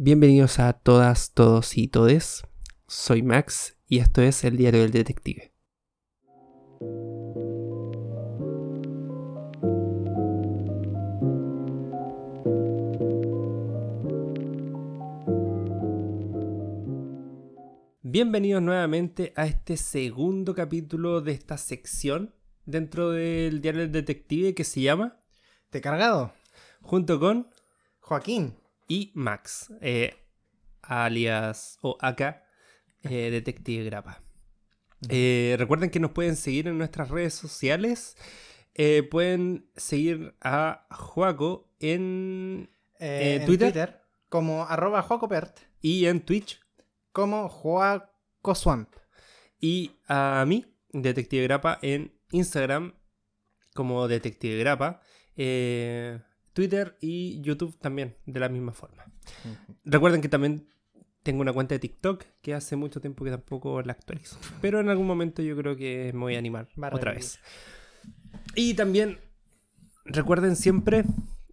Bienvenidos a todas, todos y todes. Soy Max y esto es el diario del detective. Bienvenidos nuevamente a este segundo capítulo de esta sección dentro del diario del detective que se llama ¿Te cargado? Junto con Joaquín. Y Max, eh, alias o acá, eh, Detective Grapa. Eh, recuerden que nos pueden seguir en nuestras redes sociales. Eh, pueden seguir a Joaco en Eh, Eh, ¿Twitter? como arroba Joacopert, y en Twitch. como Joacoswamp. Y a mí, Detective Grapa, en Instagram como Detective Grapa. eh, Twitter y YouTube también, de la misma forma. Recuerden que también tengo una cuenta de TikTok que hace mucho tiempo que tampoco la actualizo. Pero en algún momento yo creo que me voy a animar otra vez. Y también recuerden siempre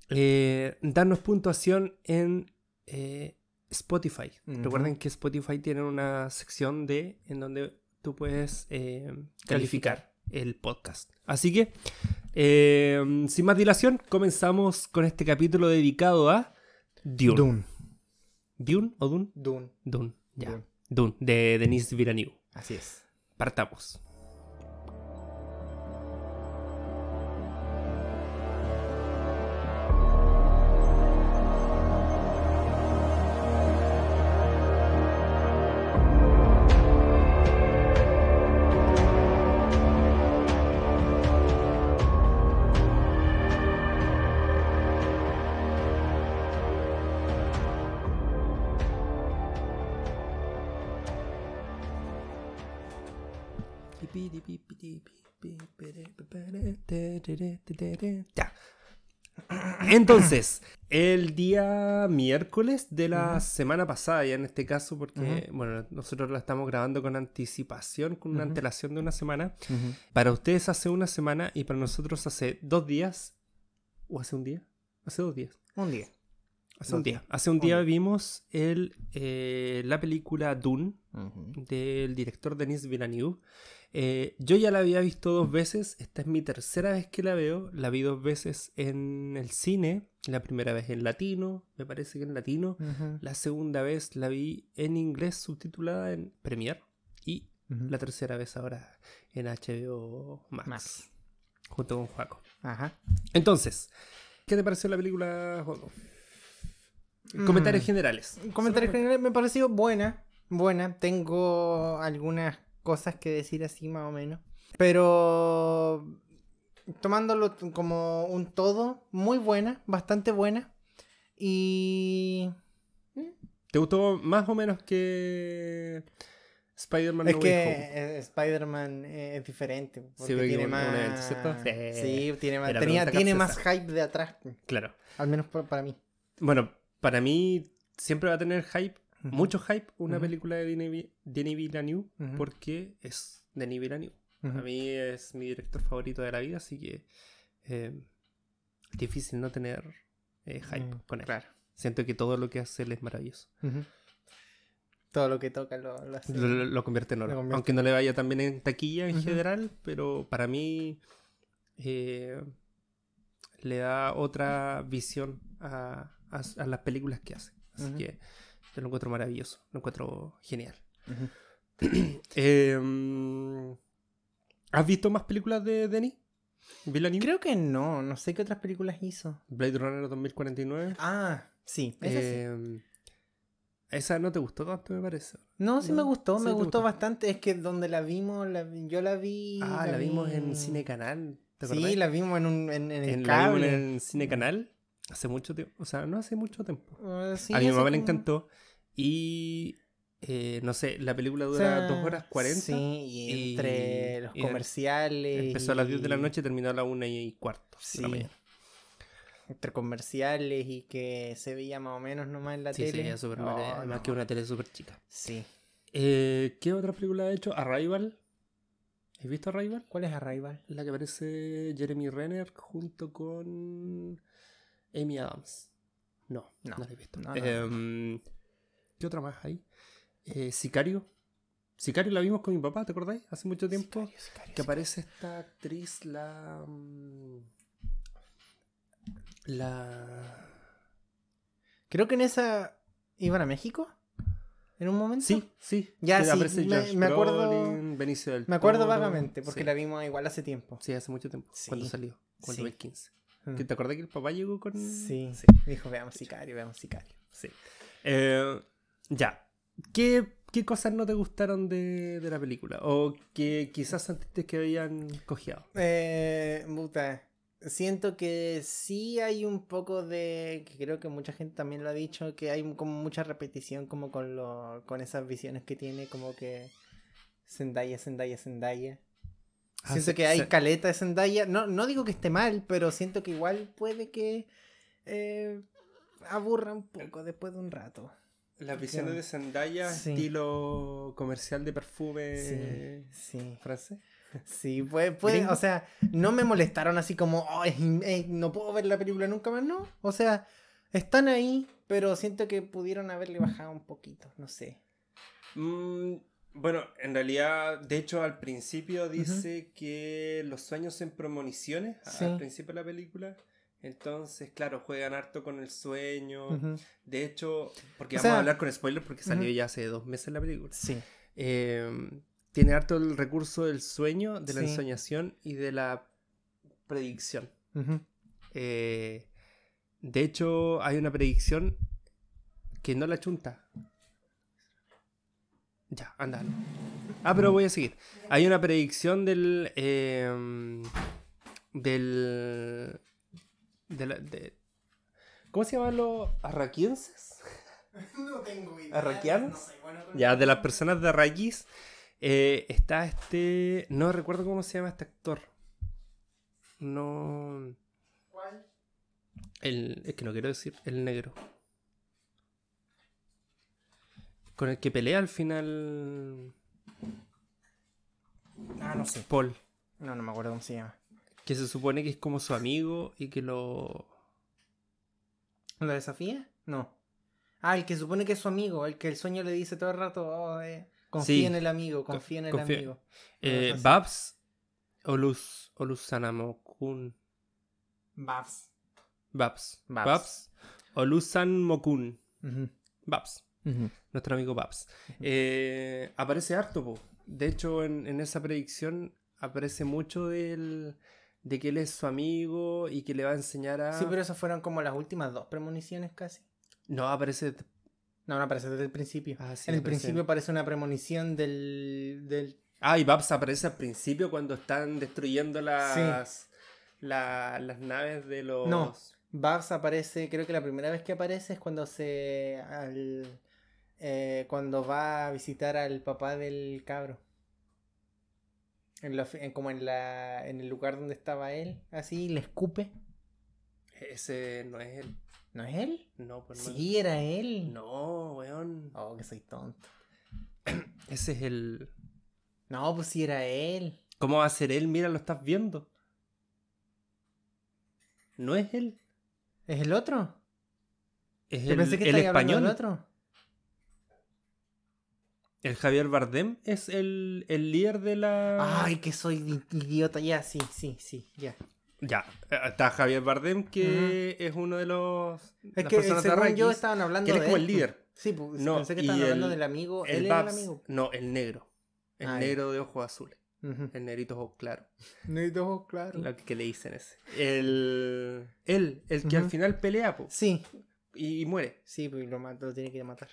eh, darnos puntuación en eh, Spotify. Recuerden que Spotify tiene una sección de en donde tú puedes eh, calificar el podcast. Así que, eh, sin más dilación, comenzamos con este capítulo dedicado a Dune. Dune. ¿Dune o Dune? Dune. Dune, ya. Dune. Dune, de Denis Villeneuve. Así es. Partamos. Entonces, el día miércoles de la semana pasada, ya en este caso, porque, bueno, nosotros la estamos grabando con anticipación, con una antelación de una semana. Para ustedes hace una semana y para nosotros hace dos días. ¿O hace un día? Hace dos días. Un día. Hace un día. Hace un Un día día. vimos el, eh, la película Dune del director Denis Villeneuve. Eh, yo ya la había visto dos veces, esta es mi tercera vez que la veo, la vi dos veces en el cine, la primera vez en latino, me parece que en latino, la segunda vez la vi en inglés subtitulada en Premiere y la tercera vez ahora en HBO Max, Max. junto con Juaco. Ajá. Entonces, ¿qué te pareció la película, Juaco? Mm. Comentarios generales. Comentario general me pareció buena. Buena. Tengo algunas cosas que decir así más o menos. Pero tomándolo como un todo, muy buena, bastante buena. Y ¿Te gustó más o menos que Spider-Man Es No que eh, Spider-Man eh, es diferente. Porque porque tiene más. evento, ¿cierto? Sí. Sí, tiene más. Tenía- tiene hype de atrás. Claro. Al menos pa- para mí. Bueno, para mí siempre va a tener hype, Mucho hype, una película de Denis Denis Villeneuve porque es Denis Villeneuve. A mí es mi director favorito de la vida, así que eh, es difícil no tener eh, hype Mm, con él. Claro. Siento que todo lo que hace él es maravilloso. Todo lo que toca lo, lo hace. Lo, lo- lo convierte en oro. Lo convierte Aunque no le vaya tan bien en taquilla en general, pero para mí eh, le da otra visión a, a- a las películas que hace. Así que yo lo encuentro maravilloso, lo encuentro genial. Eh, ¿Has visto más películas de Denis? Villeneuve? Creo que no. No sé qué otras películas hizo. Blade Runner 2049. Ah, sí. esa sí. Eh, esa no te gustó tanto, me parece. No, sí no, me gustó. sí me gustó gustó. bastante. Es que donde la vimos, la yo la vi. Ah, la vimos vi- en Cine Canal. Sí, la vimos en, un, en, en el en, la vimos cable. en Cine Canal hace mucho tiempo. O sea, no hace mucho tiempo. Ah, sí, a mi mamá le encantó. Y eh, no sé, la película o dura sea, 2 horas 40. Sí, y y- entre los y comerciales. Empezó a las 10 de la noche y terminó a las 1 y cuarto. de Sí. la mañana. Entre comerciales y que se veía más o menos nomás en la Sí, sí, tele. es súper Oh, mala- Además no. que una tele súper chica. Sí. Eh, ¿Qué otra película ha hecho? Arrival. ¿Has visto Arrival? ¿Cuál es Arrival? La que aparece Jeremy Renner junto con Amy Adams. No, no, No, la he visto. no, Em, ¿Qué otra más hay? Eh, Sicario. Sicario la vimos con mi papá, ¿te acordáis? Hace mucho tiempo. Sicario, Sicario, que aparece esta actriz, la. mm, La. Creo que en esa iban a México. ¿En un momento? Sí, sí. Ya, sí, aparece me- acuerdo- Brolin, Benicio del Me acuerdo Toro. vagamente, porque sí. la vimos igual hace tiempo. Sí, hace mucho tiempo. Cuando Sí. salió. Cuando Sí. 2015. Mm. ¿Que ¿Te acordás que el papá llegó con.? Sí, dijo, veamos Sicario, veamos Sicario. Sí. Eh, ya. ¿Qué, ¿Qué cosas no te gustaron de, de la película? O que quizás sentiste que habían cojeado. Eh, puta, siento que sí hay un poco de, que creo que mucha gente también lo ha dicho, que hay como mucha repetición como con, lo, con esas visiones que tiene, como que Zendaya, Zendaya, Zendaya. Ah, Siento que hay caleta de Zendaya. No, no digo que esté mal, pero siento que igual puede que eh, aburra un poco después de un rato. Las visiones de Zendaya, Sí. estilo comercial de perfume Sí, sí. francés. Sí, puede, Gringo. o sea, no me molestaron así como, "Oh, eh, no puedo ver la película nunca más, no. O sea, están ahí, pero siento que pudieron haberle bajado un poquito, no sé. Mm, bueno, en realidad, de hecho, al principio dice que los sueños en premoniciones, Sí. al principio de la película. Entonces, claro, juegan harto con el sueño. De hecho, porque O vamos sea- a hablar con spoilers porque salió ya hace dos meses la película. Sí. Eh, tiene harto el recurso del sueño, de la Sí. ensoñación y de la predicción. Eh, de hecho, hay una predicción que no la chunta. Ya, anda. anda. Ah, pero voy a seguir. Hay una predicción del. eh, del. De la- de- ¿Cómo se llaman los arraquienses? No tengo idea. ¿Arraquianos? no soy bueno con- Ya, de las personas de Arrakis eh, está este. No recuerdo cómo se llama este actor. No. ¿Cuál? El, es que no quiero decir, el negro. Con el que pelea al final. Ah, no sé. Paul. No, no me acuerdo cómo se llama. Que se supone que es como su amigo y que lo. ¿Lo desafía? No. Ah, el que supone que es su amigo, el que el sueño le dice todo el rato, oh, eh, confía Sí. en el amigo, confía en el confía- amigo. Eh, así. Babs Olus, Olusanamokun. Babs. Babs. Babs. Babs. Olusan Mokun. Ujú, Babs. Nuestro amigo Babs. Eh, aparece harto, po. De hecho, en, en esa predicción aparece mucho del, de que él es su amigo y que le va a enseñar a. Sí, pero esas fueron como las últimas dos premoniciones casi. No, aparece. No, no aparece desde el principio. Ah, sí, en el aparece. principio aparece una premonición del, del... Ah, y Babs aparece al principio cuando están destruyendo las, la- las naves de los. No. Babs aparece, creo que la primera vez que aparece es cuando se... al- eh, cuando va a visitar al papá del cabro. En la, en- como en la en el lugar donde estaba él, así, le escupe. Ese no es él. ¿No es él? No, pues no. Sí, era él. No, weón. Oh, que soy tonto. Ese es el. No, pues sí era él. ¿Cómo va a ser él? Mira, lo estás viendo. No es él. ¿Es el otro? Es Yo el, pensé que el español. del otro. El Javier Bardem es el, el líder de la. Ay, que soy di- idiota. Ya, sí, sí, sí, ya. Ya, eh, está Javier Bardem, que es uno de los. Es las que personas de según yo Arrakis, estaban hablando que él es de como él. el líder. Sí, pues No, pensé que estaban hablando el- del amigo. El él el amigo. No, el negro. El Ah, negro de ojos azules. El negrito ojos claros. Necesito, claro. Lo que le dicen ese. El. Él, el que al final pelea po, Sí, y, y muere. sí, pues lo, lo tiene que matar.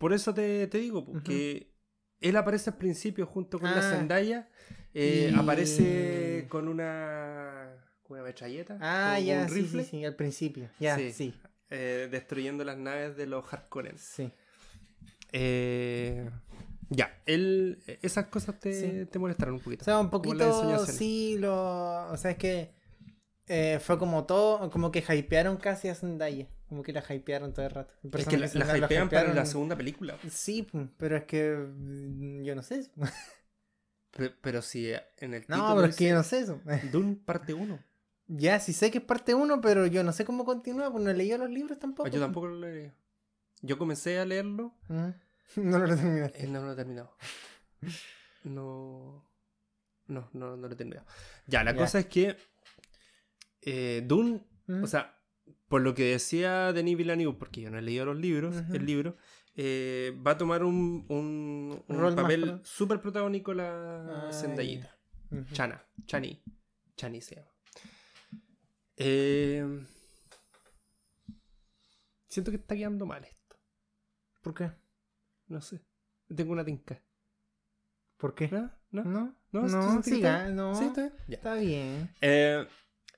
Por eso te, te digo, porque él aparece al principio junto con la Ah. Zendaya. eh, Y- Aparece con una. con una metralleta. Ah, con ya, un sí, rifle. sí, sí, al principio. Ya, Sí. sí, eh, destruyendo las naves de los Harkonnen. sí. Eh, ya, él, esas cosas te, Sí. te molestaron un poquito. O sea, un poquito sí, lo... O sea, es que eh, fue como todo, como que hypearon casi a Zendaya. Como que la hypearon todo el rato. Es que la, la hypean para la segunda película. Sí, pues, pero es que mm, yo no sé eso. Pero, pero si en el No, pero es que yo no sé eso. Dune parte 1. Ya, sí sé que es parte 1, pero yo no sé cómo continúa, pues no he leído los libros tampoco. Yo tampoco lo leí. Yo comencé a leerlo. No lo he Eh, no, no lo he terminado. No. No, no, no lo he terminado. Ya, la Ya. cosa es que. Eh, Dune, Mm. o sea, por lo que decía Denis Villeneuve, porque yo no he leído los libros, el libro, eh, va a tomar un, un, papel súper protagónico la Ah, Zendayita. Ujú. Chana, Chani. Chani se llama. Eh, siento que está quedando mal esto. ¿Por qué? No sé. Tengo una tinca. ¿Por qué? ¿No? ¿No? No, ¿No? no, ¿Sí sientes que siga, está- no. Sí, está bien. Ya. Está bien. Eh,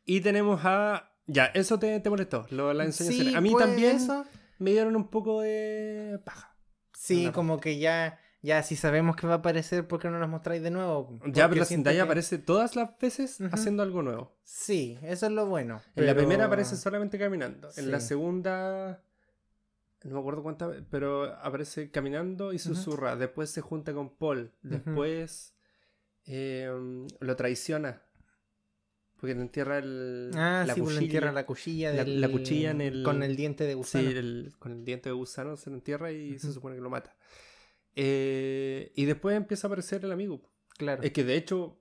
y tenemos a. Ya, eso te, te molestó, lo, la enseñanza. Sí, a mí pues, también eso. me dieron un poco de paja. Sí, como que ya, ya si sabemos que va a aparecer, ¿por qué no nos mostráis de nuevo? Ya, pero la Zendaya que- aparece todas las veces haciendo algo nuevo. Sí, eso es lo bueno. En la primera aparece solamente caminando. En la segunda. No me acuerdo cuántas veces, pero aparece caminando y susurra. Después se junta con Paul. Después eh, lo traiciona. Porque le entierra el, Ah, la sí, pues le cuchilla. entierra la cuchilla. La- del- la cuchilla en el- Con el diente de Sí, gusano. el- con el diente de gusano se lo entierra y se supone que lo mata. Eh, y después empieza a aparecer el amigo. Claro. Es que de hecho,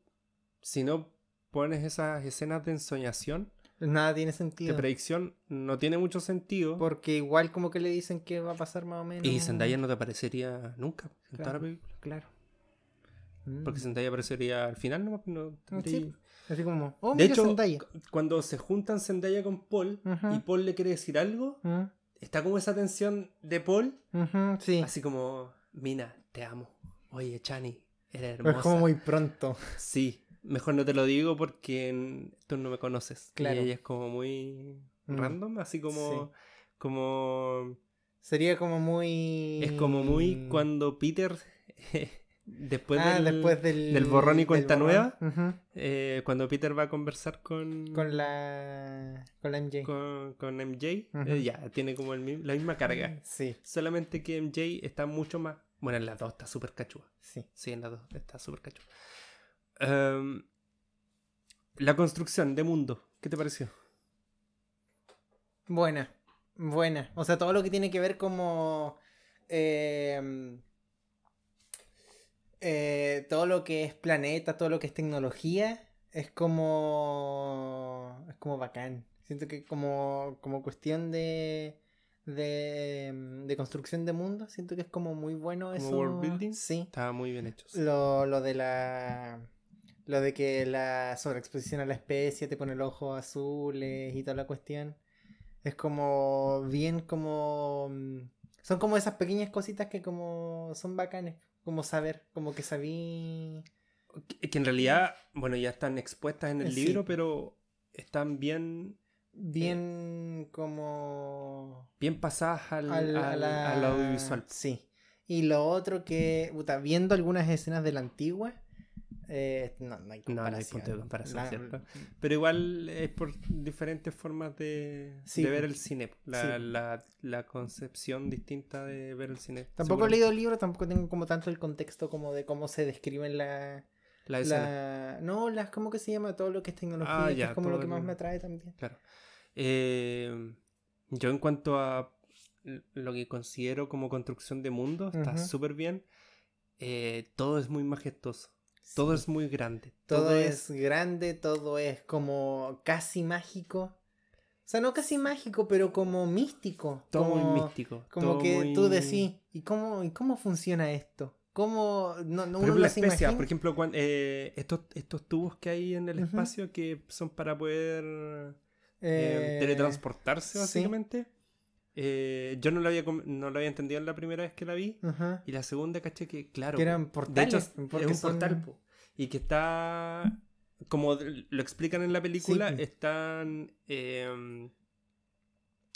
si no pones esas escenas de ensoñación, Nada tiene de sentido. predicción, no tiene mucho sentido. Porque igual como que le dicen que va a pasar más o menos. Y Zendaya no te aparecería nunca en toda la Claro. película. Claro. Mm. Porque Zendaya aparecería al final, no, no tendría- Sí. Así como, oh, De mira hecho, Zendaya. cuando se juntan Zendaya con Paul y Paul le quiere decir algo, Mm, está como esa tensión de Paul, sí. así como, Mina, te amo. Oye, Chani, eres Pero hermosa. es como muy pronto. Sí, mejor no te lo digo porque tú no me conoces. Claro. Y ella es como muy Mm. random, así como, Sí. como Sería como muy. es como muy cuando Peter después, ah, del, después del, del borrón y cuenta borrón. nueva, eh, cuando Peter va a conversar con Con la. Con la MJ. con, con MJ, eh, ya tiene como el la misma carga. Sí, Solamente que MJ está mucho más. Bueno, en las dos está súper cachúa. sí. Sí, en las dos está súper cachúa. Em, la construcción de mundo, ¿qué te pareció? Buena, buena. O sea, todo lo que tiene que ver como... eh, eh, todo lo que es planeta, todo lo que es tecnología, es como... Es como bacán. Siento que como, como cuestión de, de... De construcción de mundo, siento que es como muy bueno ¿Como eso. world building? Sí. Estaba muy bien hecho. Lo, lo de la. Lo de que la sobreexposición a la especie te pone los ojos azules y toda la cuestión. Es como. Bien como. Son como esas pequeñas cositas que como. Son bacanes. Como saber. Como que sabí. Que, en realidad, bueno, ya están expuestas en el Sí. libro, pero están bien, Bien como. bien pasadas al, al, a al- la- al audiovisual. Sí. Y lo otro que. puta, viendo algunas escenas de la antigua. Eh, no, no hay No, no hay comparación. punto de comparación, La- ¿cierto? Pero igual es por diferentes formas de, Sí, de ver el cine. La, Sí. la, la concepción distinta de ver el cine. Tampoco he leído el libro, tampoco tengo como tanto el contexto como de cómo se describen la... La escena. no, las, ¿cómo que se llama? Todo lo que es tecnología, Ah, que ya, es como lo que más me atrae también. Claro. Eh, yo en cuanto a lo que considero como construcción de mundo, está Ujú. súper bien. Eh, todo es muy majestuoso. Todo es muy grande. Todo, es... grande, todo es como casi mágico. O sea, no casi mágico, pero como místico. todo como, muy místico. Como que muy- tú decís, ¿y cómo, ¿y cómo funciona esto? ¿Cómo? No, no, Por uno ejemplo, no la se especia, imagina? por ejemplo, eh, estos, estos tubos que hay en el espacio que son para poder eh, Eh, teletransportarse, sí. Eh, yo no lo, había, no lo había entendido en la primera vez que la vi. Ajá. Y la segunda caché que, claro. Que eran De portales. hecho, es un son- portal. po, Y que está. Como de- lo explican en la película, Sí, están. eh,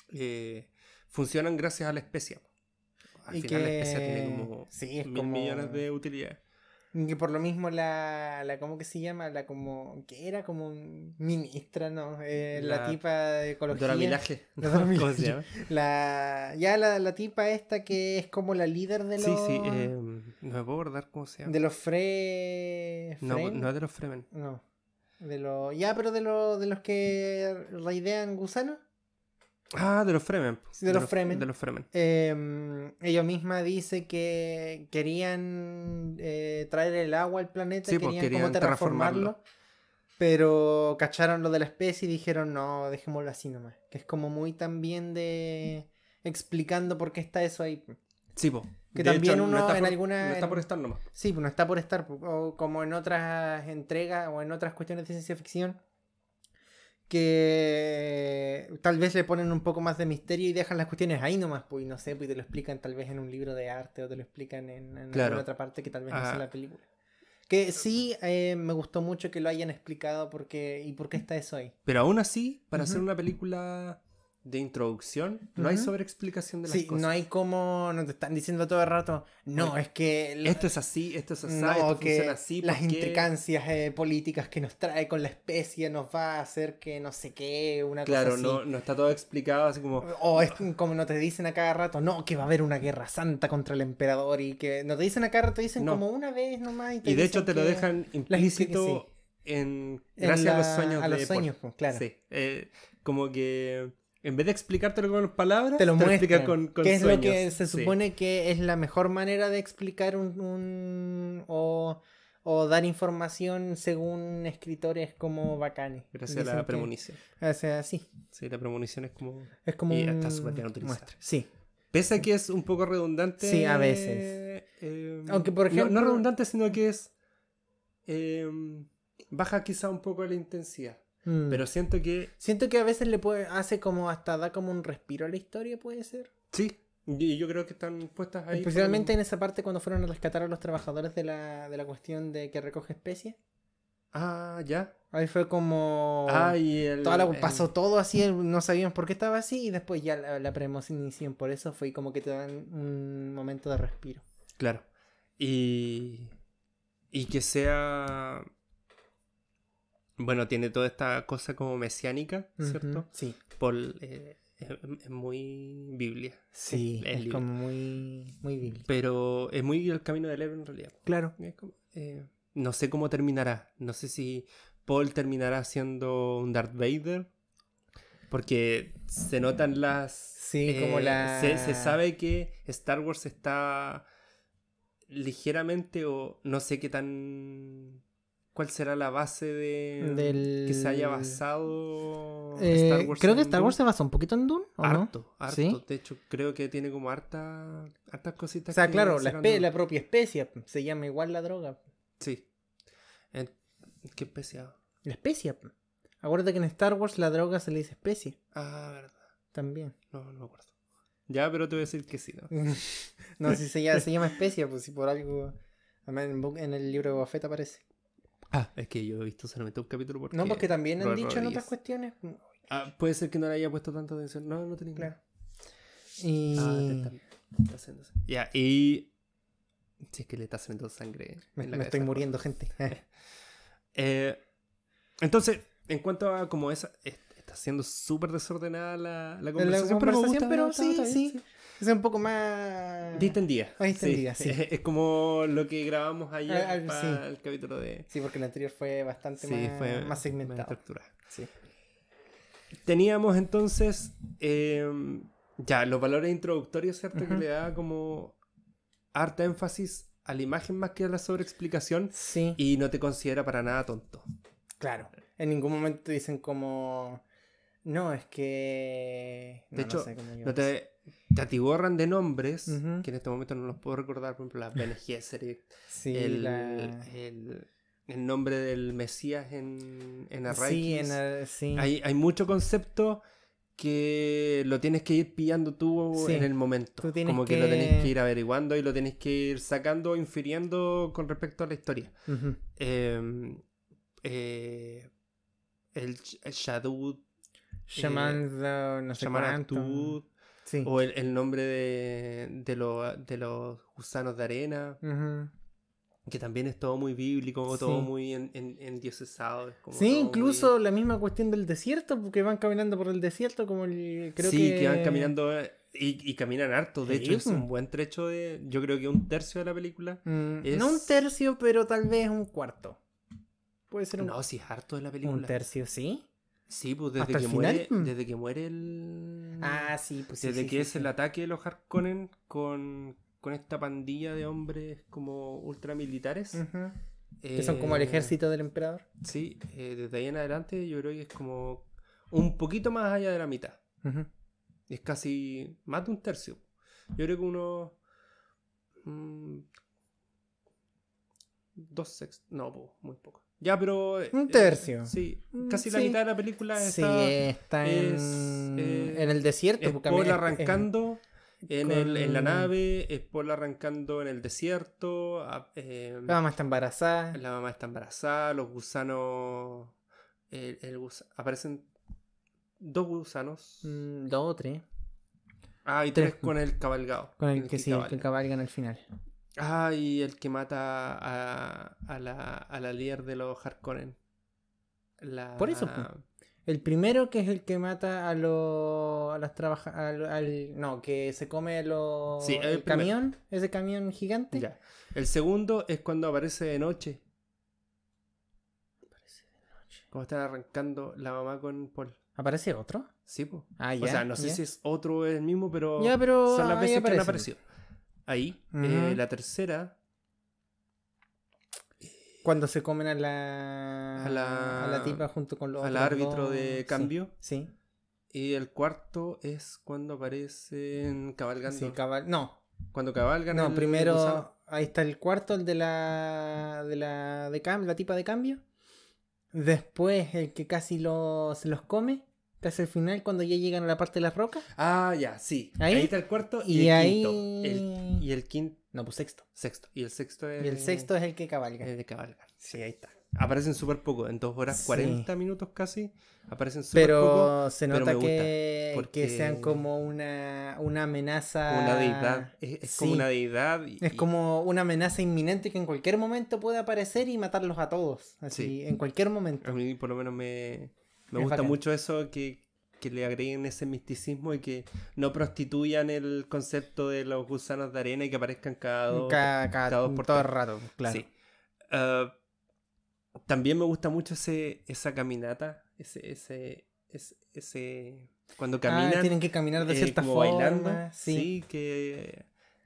eh, funcionan gracias a la especia. po. Al Y final la especia tiene como sí, es mil como- millones de utilidades. Que por lo mismo la, la ¿cómo que se llama? La como, que era como ministra, ¿no? Eh, la, La tipa de ecología. Dora Milaje. La Dora ¿Cómo se llama? La, ya la, la tipa esta que es como la líder de los... Sí, sí. eh, no me puedo acordar cómo se llama. de los fre... no, no de los Fremen. No. De los... Ya, pero de, los de los que raidean gusanos. Ah, de los Fremen. de, los, Fremen. De los Fremen. Em, ella misma dice que querían eh, traer el agua al planeta, Sí, pues, querían, querían como terraformarlo. Pero cacharon lo de la especie y dijeron, no, dejémoslo así nomás. Que es como muy también de explicando por qué está eso ahí. Sí, po. Que De también hecho, uno está en por- alguna- No está por estar nomás. Sí, pues no está por estar, o como en otras entregas o en otras cuestiones de ciencia ficción, que tal vez le ponen un poco más de misterio y dejan las cuestiones ahí nomás, pues no sé, pues y te lo explican tal vez en un libro de arte o te lo explican en, en Claro. alguna otra parte que tal vez no sea la película. Que sí, eh, me gustó mucho que lo hayan explicado porque y por qué está eso ahí. Pero aún así, para hacer una película de introducción, no hay Ujú. sobreexplicación de las Sí, cosas. no hay como, no te están diciendo todo el rato, no, es que... Esto es así, esto es así, No, esto que funciona así. las ¿por qué? intricancias eh, políticas que nos trae con la especie nos va a hacer que no sé qué, una Claro, cosa no, así. no está todo explicado así como... O es como no te dicen a cada rato, no, que va a haber una guerra santa contra el emperador y que no te dicen a cada rato, te dicen No. como una vez nomás. Y, te Y de hecho te lo dejan implícito en... en Gracias a los sueños A los de sueños, pues, claro. Sí, eh, como que en vez de explicártelo con palabras, Te lo muestran. explican con, con que es lo que se Sí. supone que es la mejor manera de explicar un... un- o, o dar información según escritores como bacanes. Gracias a la que- premonición. O sea, sí. Sí, la premonición es como... Es como Y un... está súper bien utilizada. Sí. Pese a que es un poco redundante. Sí, a veces. eh, Aunque, por no- ejemplo- No, redundante, sino que es. eh, baja quizá un poco la intensidad. Mm. Pero siento que. Siento que a veces le puede, hace como hasta da como un respiro a la historia, puede ser. Sí. Y yo creo que están puestas ahí. Especialmente por- en esa parte cuando fueron a rescatar a los trabajadores de la, de la cuestión de que recoge especies. Ah, ya. Ahí fue como... Ah, y el. Toda la- el- pasó todo así, no sabíamos por qué estaba así y después ya la, la premonición por eso fue como que te dan un momento de respiro. Claro. Y. Y que sea. Bueno, tiene toda esta cosa como mesiánica, ¿cierto? Sí. Por, eh, es, es muy Biblia. Sí, es como muy, muy bíblico. Pero es muy el camino del héroe en realidad. Claro. Es como, eh, no sé cómo terminará. No sé si Paul terminará siendo un Darth Vader. Porque se notan las. Sí, como la- Se, se sabe que Star Wars está ligeramente o no sé qué tan. ¿Cuál será la base de. Del- que se haya basado Eh, Star Wars? creo que Star Dune? Wars se basó un poquito en Dune, ¿o no? Harto, harto. ¿Sí? De hecho, creo que tiene como harta, hartas O cositas. sea, que claro, la, espe- propia especie se llama igual la droga. Sí. Qué especial. La especie. Acuérdate que en Star Wars la droga se le dice especie Ah, verdad. también. No, no me acuerdo. Ya, pero te voy a decir que sí, ¿no? no, si se llama, se llama especie, pues si por algo. en el libro de Buffett aparece. Ah, es que yo he visto solamente un capítulo porque... No, porque también han Robert dicho en otras cuestiones. Ah, puede ser que no le haya puesto tanta atención. No, no tenía Claro. Y. Ah, te está, te está haciendo eso. Ya, y... Si es que le está saliendo sangre me, en la me estoy cabeza. muriendo, gente. Eh, entonces, en cuanto a como esa... es- Está siendo súper desordenada la, la la conversación, conversación, pero, me gusta, sí, está bien, sí. Es un poco más. Distendida. Más distendida, sí. Es como lo que grabamos ayer Ah, ah, para sí. el capítulo de... Sí, porque el anterior fue bastante Sí, más, fue más segmentado. estructurado. Sí. Teníamos entonces eh, ya los valores introductorios, ¿cierto? Que le da como harta énfasis a la imagen más que a la sobreexplicación Sí. y no te considera para nada tonto. Claro. En ningún momento te dicen como. No, es que. De hecho, no sé cómo No te, te atiborran de nombres que en este momento no los puedo recordar, por ejemplo, la Bene Gesserit, Sí, el, la- el, el nombre del Mesías en, en Sí, en el- sí. Hay, hay mucho concepto que lo tienes que ir pillando tú Sí. en el momento. Como que... lo tenés que ir averiguando y lo tenés que ir sacando o infiriendo con respecto a la historia. Ujú. Eh, eh, el, el Shadud, Shaman, the- no sé Shaman cuánto. Atud, Sí. o el, el nombre de, de, lo- de los gusanos de arena, que también es todo muy bíblico, todo muy en, en, endiosesado, es como Sí, incluso muy- la misma cuestión del desierto, porque van caminando por el desierto como el... Creo sí, que... que... van caminando eh, y, y caminan harto. De hecho, es pues. un buen trecho de. Yo creo que un tercio de la película. Mm, es- No un tercio, pero tal vez un cuarto. Puede ser un, No, sí, es harto de la un película. tercio, ¿sí? Sí, pues desde ¿Hasta que muere. final? Desde que muere el. Ah, sí, pues sí. desde sí, que sí, es sí. el ataque de los Harkonnen con, con esta pandilla de hombres como ultramilitares. Que son como el Eh, ejército del emperador. Sí, eh, desde ahí en adelante yo creo que es como un poquito más allá de la mitad. Es casi más de un tercio. Yo creo que unos. mm, dos sextos. No, po, muy poco. Ya, pero. eh, Un eh, tercio. sí, Mm, casi la mitad de la película Sí, está. en, es, eh, en el desierto. Es Paul es- arrancando en, el, en la nave, es Paul arrancando en el desierto. a- eh, La mamá está embarazada. la mamá está embarazada, los gusanos. el- el gusa- aparecen dos gusanos. Mm, dos o tres. Ah, y tres. tres con el cabalgado. Con el que que sí, el que cabalga. cabalgan al final. Ah, y el que mata a, a la, a la líder de los Harkonnen. La... Por eso. El primero que es el que mata a los a las no, que se come los Sí, el el, camión, ese camión gigante. Ya. El segundo es cuando aparece de noche. Como están arrancando la mamá con Paul. ¿Aparece otro? Sí, pues. Ah, ya. o sea, no sé ya. si es otro o el mismo, pero, Ya, pero son las veces que han aparece. aparecido. Ahí. Eh, la tercera. Cuando se comen a la A la- a la tipa junto con los al árbitro dos. de cambio. Sí. Y el cuarto es cuando aparecen cabalgando. Sí, cabal- No, Cuando cabalgan. no, el primero ahí está el cuarto, el de la de la de cam- la tipa de cambio. Después el que casi lo, se los come, casi al final cuando ya llegan a la parte de las rocas. Ah, ya, sí. Ahí. Ahí, está el cuarto y, Y el ahí- quinto. El- y el quinto. No, pues sexto. Sexto. Y el sexto es. Y el sexto es el que cabalga. es de cabalgan. Sí, ahí está. Aparecen súper poco, en dos horas Sí. 40 minutos casi. Aparecen súper poco. Pero se nota que, porque- que sean como una, una amenaza. Una deidad. Es, es como una deidad. y- Es como una amenaza inminente que en cualquier momento puede aparecer y matarlos a todos. Así, Sí. en cualquier momento. A mí por lo menos me, me Es gusta bacán. mucho eso que, que le agreguen ese misticismo y que no prostituyan el concepto de los gusanos de arena y que aparezcan cada dos. Cada, cada- cada dos por todo el rato, claro. Sí. Ah, también me gusta mucho ese, esa caminata, ese, ese, ese, ese- cuando Ah, caminan tienen que caminar de eh, cierta como forma. bailando, sí. sí, que,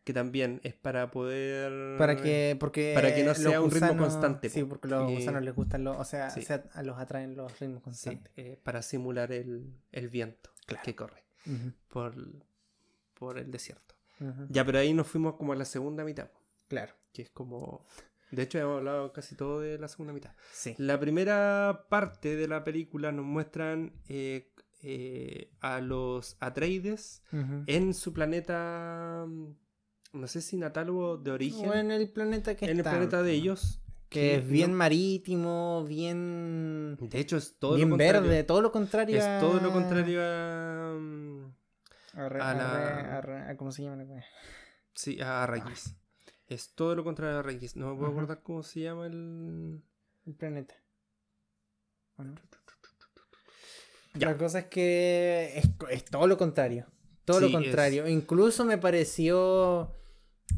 que también es para poder Para que, porque para que no sea un ritmo constante, Sí, po. porque los Y- gusanos les gustan los, o sea, Sí. los atraen los ritmos sí, constantes. eh, para simular el, el viento Claro. que corre por, por el desierto. Ya, pero ahí nos fuimos como a la segunda mitad, Claro, que es como de hecho hemos hablado casi todo de la segunda mitad. sí. La primera parte de la película nos muestran eh, eh, a los Atreides en su planeta, no sé si natal o de origen, O en el planeta que en el están, planeta de ellos. Que es bien no- marítimo, bien. de hecho, es todo bien lo contrario. verde, todo lo contrario. Es a- todo lo contrario a. A, re- a a la- re- a ¿Cómo se llama? Sí, a Arrakis. Es todo lo contrario a Arrakis. No me puedo acordar cómo se llama el. El planeta. ¿O no? Ya. La cosa es que es, es todo lo contrario. Todo Sí, lo contrario. Incluso me pareció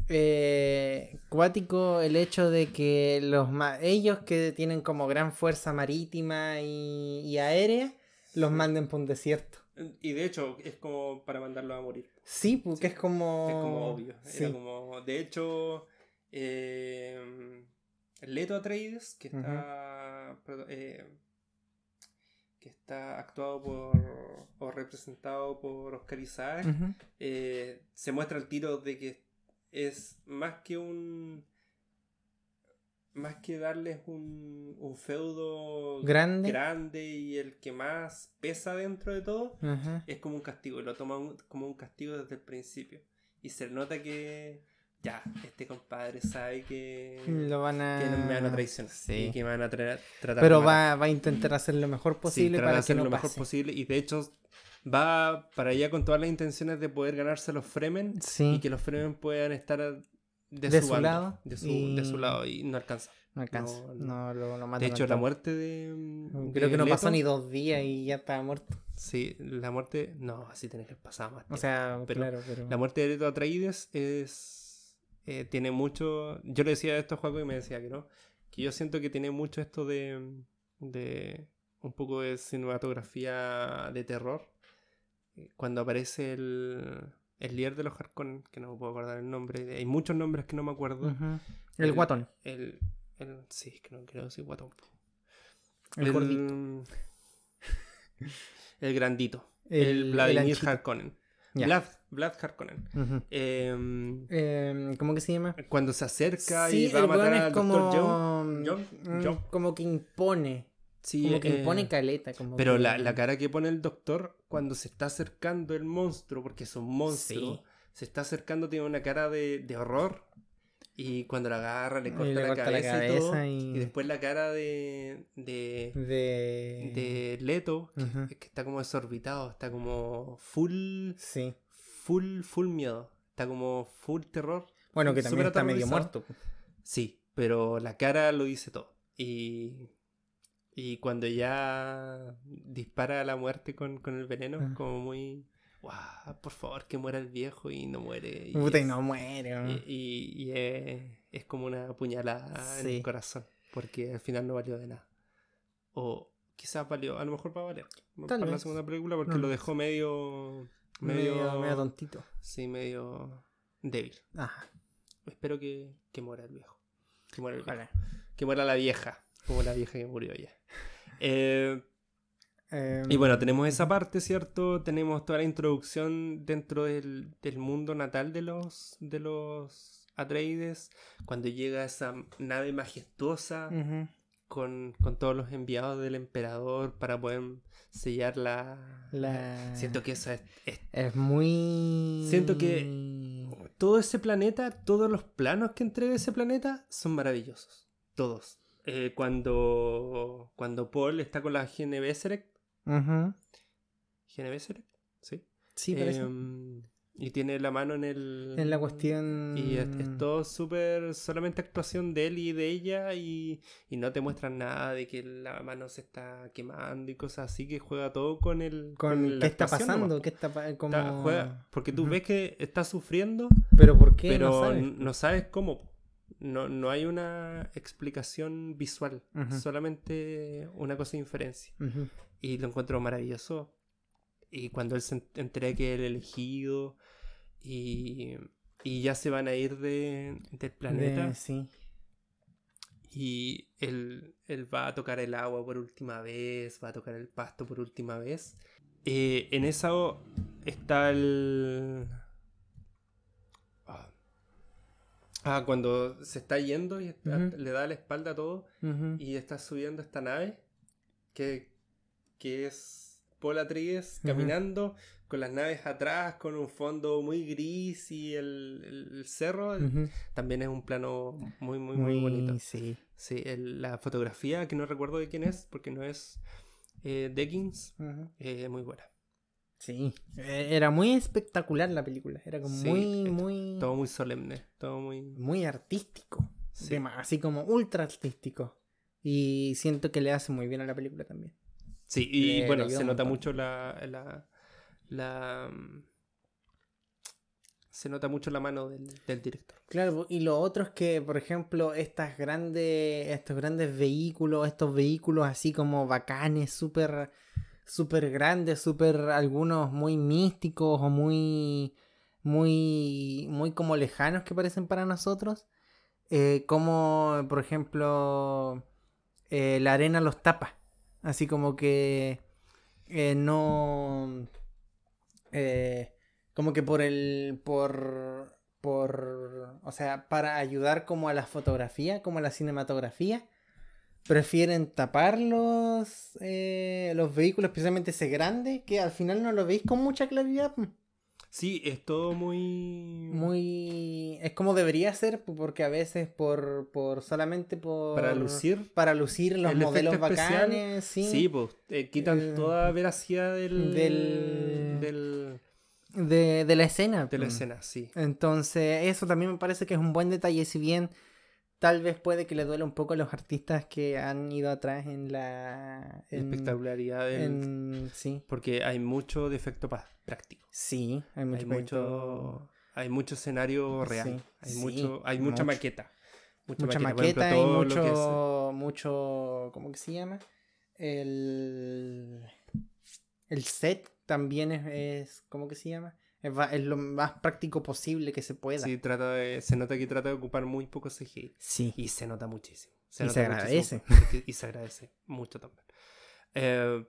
eh, cuático el hecho de que los ellos que tienen como gran fuerza marítima y, y aérea los Sí. manden por un desierto. Y de hecho, es como para mandarlo a morir. Sí, porque Sí. es como. Es como obvio. Sí. Era como. De hecho. Eh, Leto Atreides, que está. eh, que está actuado por. o representado por Oscar Isaac. Eh, se muestra el tiro de que es más que un. Más que darles un, un feudo Grande. grande y el que más pesa dentro de todo, Ajá. es como un castigo. Lo toman como un castigo desde el principio. Y se nota que. Ya, este compadre sabe que. Lo van a. que no me van a traicionar. Sí. Y que me van a tra- tratar Pero va, va a intentar hacer lo mejor posible Sí, para que hacer no lo mejor pase. posible. Y de hecho, va para allá con todas las intenciones de poder ganarse a los Fremen Sí. y que los Fremen puedan estar de, De su, su bando, lado de su, y- de su lado y no alcanza. No alcanza. No, No, lo, lo matan De hecho, la muerte de. Creo de que no pasó ni dos días y ya estaba muerto. Sí, la muerte. No, así tiene que pasar más. O tiempo. sea, Pero claro, pero. La muerte de Leto Atreides es. eh, tiene mucho. Yo le decía esto a Juaco y me decía que no. Que yo siento que tiene mucho esto de. de un poco de cinematografía de terror. Cuando aparece el, el líder de los Harkonnen, que no me puedo acordar el nombre, hay muchos nombres que no me acuerdo. El, guatón. El, el, sí, que no creo decir guatón. El, el gordito. El grandito. El- El, el Vladimir. Harkonnen. Ya. Vlad, Vlad Harkonnen. Em, Em, ¿Cómo que se llama? cuando se acerca Sí, y va a el matar al como... John. John, mm, John. Como que impone. Sí, Como que eh, impone caleta. Como Pero que- la, la cara que pone el doctor cuando se está acercando el monstruo, porque es un monstruo, Sí. se está acercando, tiene una cara de, de horror. Y cuando la agarra, le corta, le la, corta la cabeza y todo. cabeza Y... y- después la cara de, de, De... de Leto, que, Ujú. que está como desorbitado, está como full, Sí. full, full miedo. Está como full terror. Bueno, que también está medio muerto. Sí, pero la cara lo dice todo. Y, y cuando ya dispara a la muerte con, con el veneno, es Ah. como muy. ¡Wow! Por favor, que muera el viejo y no muere. Y, Puta, y es- no muere. y, y- y es, es como una puñalada en Sí. el corazón. Porque al final no valió de nada. O quizás valió, a lo mejor va a valer. Tal para la vez. segunda película, porque No lo dejó medio. medio, Medio. medio tontito. sí, medio débil. Ajá. Espero que, que muera el viejo. Que muera el viejo. Ojalá. Que muera la vieja. Como la vieja que murió ya. Eh, Em, y bueno, tenemos esa parte, ¿cierto? Tenemos toda la introducción dentro del, del mundo natal de los, de los Atreides. Cuando llega esa nave majestuosa con, con todos los enviados del emperador para poder sellar la... La... Siento que esa es, es- Es muy... Siento que- Todo ese planeta, todos los planos que entrega ese planeta son maravillosos. Todos. Eh, cuando, cuando Paul está con la Gesserit, Ujú. Gene Gesserit, sí. Sí, parece. Em, y tiene la mano en el... en la cuestión... Y es, es todo súper, solamente actuación de él y de ella y, y no te muestran nada de que la mano se está quemando y cosas así, que juega todo con el... Con, ¿Qué está pasando? nomás. ¿Qué está como... Está- juega- porque tú ves que está sufriendo, Pero ¿por qué? pero no sabes. no sabes cómo. No, no hay una explicación visual, solamente una cosa de inferencia. Y lo encuentro maravilloso. Y cuando él se en- entera que el elegido y, y ya se van a ir de, del planeta De- sí. y él, él va a tocar el agua por última vez, va a tocar el pasto por última vez. Eh, en esa está el... Ah. Ah, cuando se está yendo y está- le da la espalda a todo y está subiendo esta nave que, que es Paul Atreides caminando con las naves atrás, con un fondo muy gris y el, el- cerro. También es un plano muy, muy, muy, bonito. Sí. Sí, el- la fotografía, que no recuerdo de quién es, porque no es eh, Ujú. eh, muy buena. Sí. Eh, Era muy espectacular la película. Era como Sí, muy, muy... Todo muy solemne, todo muy... muy artístico. Sí. Así como ultra artístico. Y siento que le hace muy bien a la película también. Sí, y Le- bueno, le se nota mucho la, la, la, mm, Se nota mucho la mano del, del director. Claro, y lo otro es que, por ejemplo, estas grandes, estos grandes vehículos, estos vehículos así como bacanes, súper, súper grandes, súper algunos muy místicos o muy, muy, muy como lejanos que parecen para nosotros, eh, como, por ejemplo, eh, la arena los tapa, así como que eh, no, eh, como que por el, por, por, o sea, para ayudar como a la fotografía, como a la cinematografía, prefieren tapar los, eh, los vehículos, especialmente ese grande, que al final no lo veis con mucha claridad. Sí, es todo muy... Muy, es como debería ser, porque a veces por, por solamente por... Para lucir. Para lucir los el modelos bacanes, sí. Sí, pues eh, quitan El- toda veracidad del, del- del- De, de la escena. de la escena, sí. Entonces, eso también me parece que es un buen detalle, si bien tal vez puede que le duele un poco a los artistas que han ido atrás en la... En, espectacularidad del... en- sí, Porque hay mucho defecto práctico. sí, hay mucho... hay mucho hay mucho escenario real. Sí, hay sí, mucho hay mucha maqueta. Mucha maqueta. Y lo mucho, es- mucho... ¿Cómo que se llama? el, el set también es, es ¿cómo que se llama? Es, va- es lo más práctico posible que se pueda. Sí, trata de, se nota que trata de ocupar muy poco CGI. Sí. Y se nota muchísimo. Y nota se agradece. porque- y se agradece mucho también. Eh,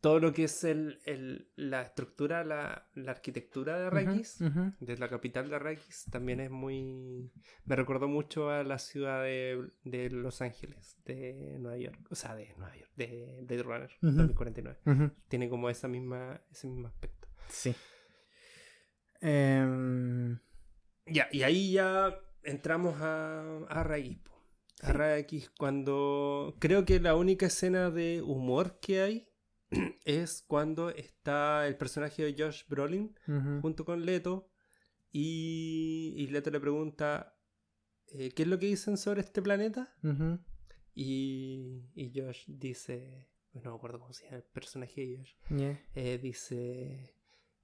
todo lo que es el, el- la estructura, la, la arquitectura de Arrakis, Ujú, ujú. de la capital de Arrakis, también es muy... Me recordó mucho a la ciudad de, de Los Ángeles, de Nueva York. O sea, de Nueva York, de Blade Runner, Ujú. 2049. Ujú. Tiene como esa misma, ese mismo aspecto. Sí. Em, Ya, y ahí ya entramos a, a po. Sí. Arrakis cuando... Creo que la única escena de humor que hay es cuando está el personaje de Josh Brolin junto con Leto y, y Leto le pregunta eh, ¿qué es lo que dicen sobre este planeta? Y, y Josh dice, no me acuerdo cómo se llama el personaje de Josh, Yeah. eh, dice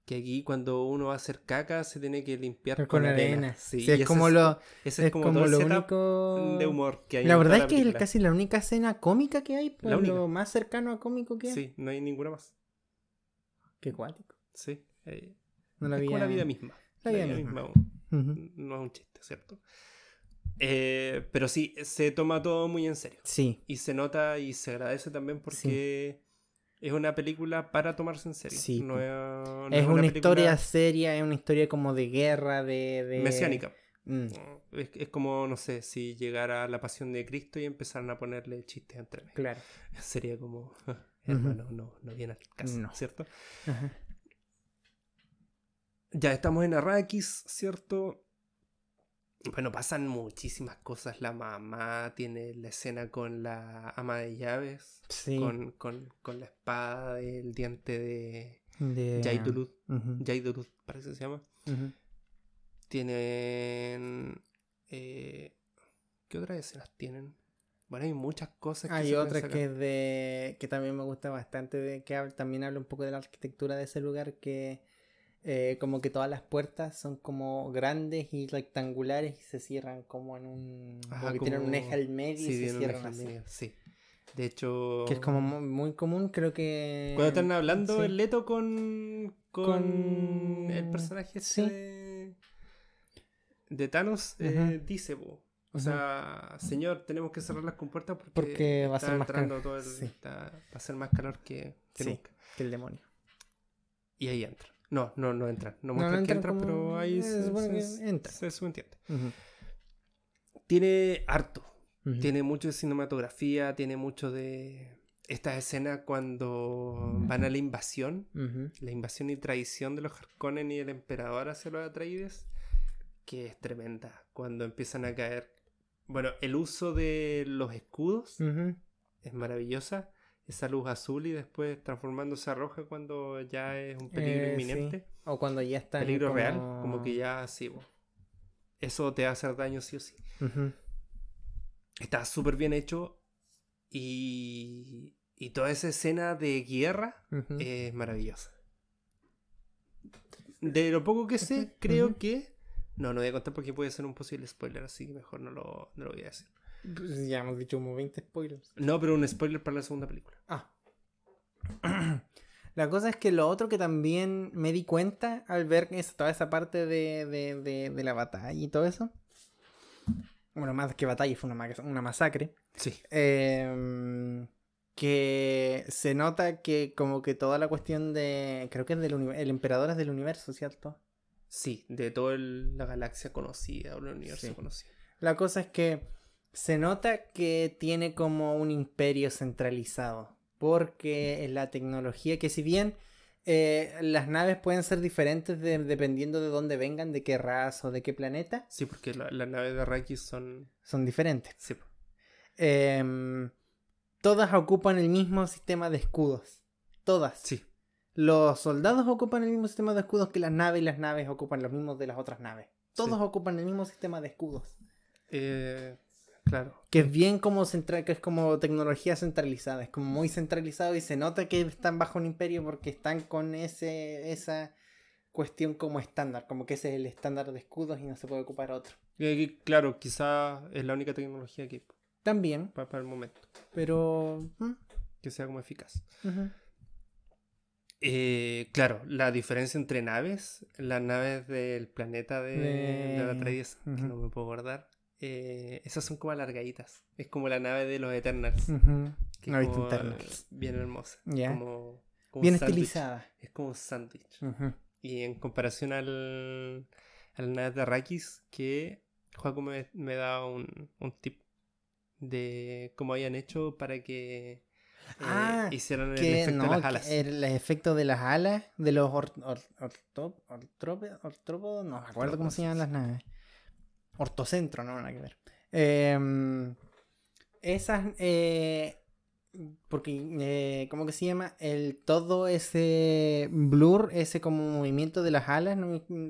que aquí cuando uno va a hacer caca se tiene que limpiar Con, con, arena. arena. Sí, es como es- lo, Ese es es como, lo único de humor que hay. La verdad es que es casi la única escena cómica que hay, pues lo más cercano a cómico que hay. Sí, no hay ninguna más. Qué cuático. Sí. eh, No la es como la vida misma. La vida misma. Ujú. No es un chiste, ¿cierto? Eh, pero sí, se toma todo muy en serio. Sí, Y se nota y se agradece también porque es una película para tomarse en serio. Sí, No es, no es una, historia seria, es una historia como de guerra, de... de... mesiánica. Mm, Es, es como, no sé, si llegara la pasión de Cristo y empezaran a ponerle chistes entre medio. claro. Sería como, hermano, no, no viene al caso, No. ¿cierto? Ya estamos en Arrakis, ¿cierto? Bueno, pasan muchísimas cosas. La mamá tiene la escena con la ama de llaves, Sí. con, con- con la espada del diente de De... Jaidulut. Ujú, Jaidulut, parece que se llama. ujú. Tienen... eh, ¿Qué otras escenas tienen? Bueno, hay muchas cosas que Hay otra que es de que también me gusta bastante de que también habla un poco de la arquitectura de ese lugar que eh, como que todas las puertas son como grandes y rectangulares y se cierran como en un Ajá, como que tienen un eje al medio Sí, y se cierran así. medio, sí. De hecho... Que es como mu- muy común, creo que Cuando están hablando sí. el Leto con, con, Con- el personaje este sí. de, de Thanos, eh, dice, po, o sea, señor, tenemos que cerrar las compuertas porque, Porque va a ser más entrando calor". todo el- Sí. está- va a ser más calor que, que Sí. nunca. que el demonio. Y ahí entra. No, no, no entran. No No, muestran que entran pero ahí eh, se, supone se- se- entra. se subentiende. Tiene harto. Tiene mucho de cinematografía, tiene mucho de... Esta escena cuando van a la invasión, la invasión y traición de los Harkonnen y el emperador hacia los Atreides, que es tremenda. Cuando empiezan a caer. Bueno, el uso de los escudos es maravillosa. Esa luz azul y después transformándose a roja cuando ya es un peligro Eh, sí. inminente. O cuando ya está Peligro real, como que ya sí. bo. Eso te va a hacer daño sí o sí. Está súper bien hecho y, y toda esa escena de guerra Ujú. es maravillosa. De lo poco que sé, creo que... No, no voy a contar porque puede ser un posible spoiler, así que mejor no lo, no lo voy a decir. Pues ya hemos dicho como 20 spoilers. No, pero un spoiler para la segunda película. Ah. La cosa es que lo otro que también me di cuenta al ver esa- toda esa parte de, de- de- de la batalla y todo eso. Bueno, más que batalla, fue una, ma- una masacre. Sí. Em, que se nota que como que toda la cuestión de... Creo que es del el emperador es del universo, ¿cierto? Sí, de toda el- la galaxia conocida o el universo Sí. conocido. La cosa es que se nota que tiene como un imperio centralizado. Porque la tecnología, que si bien eh, las naves pueden ser diferentes de- dependiendo de dónde vengan, de qué raza o de qué planeta, Sí, porque la- las naves de Arrakis son... son diferentes. Sí, Em, todas ocupan el mismo sistema de escudos. Todas. sí. Los soldados ocupan el mismo sistema de escudos que las naves y las naves ocupan los mismos de las otras naves. Todos Sí. ocupan el mismo sistema de escudos. Eh, claro. Que es bien como central, que es como tecnología centralizada, es como muy centralizado y se nota que están bajo un imperio porque están con ese esa cuestión como estándar, como que ese es el estándar de escudos y no se puede ocupar otro. Que, claro, quizá es la única tecnología que También, para, para el momento. pero mm, que sea como eficaz. Eh, claro, la diferencia entre naves, las naves del planeta de, de... la 3 que no me puedo guardar, eh, esas son como alargaditas. Es como la nave de los Eternals. que es como, Bien hermosa. Como, bien estilizada. Es como un sándwich. Y en comparación al, a la nave de Arrakis, que Juaco me, me da un, un tip de cómo habían hecho para que eh, ah, hicieron el efecto de las alas. El, efecto de las alas, de los ortrópodos, no me acuerdo cómo se llaman las naves. Ortocentro, no, nada que ver. Em, esas, eh, porque, eh, ¿cómo que se llama? El todo ese blur, ese como movimiento de las alas,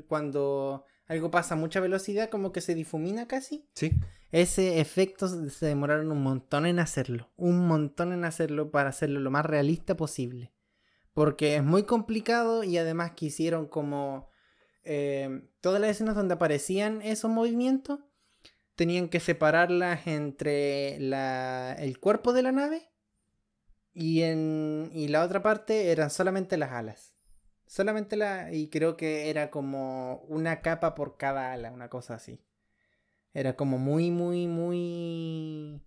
cuando algo pasa a mucha velocidad, como que se difumina casi. Sí. Ese efecto se demoraron un montón en hacerlo. Un montón en hacerlo para hacerlo lo más realista posible. Porque es muy complicado y además quisieron como... Eh, todas las escenas donde aparecían esos movimientos tenían que separarlas entre la, el cuerpo de la nave y, en, y la otra parte eran solamente las alas. Solamente la... Y creo que era como una capa por cada ala, una cosa así. Era como muy, muy, muy...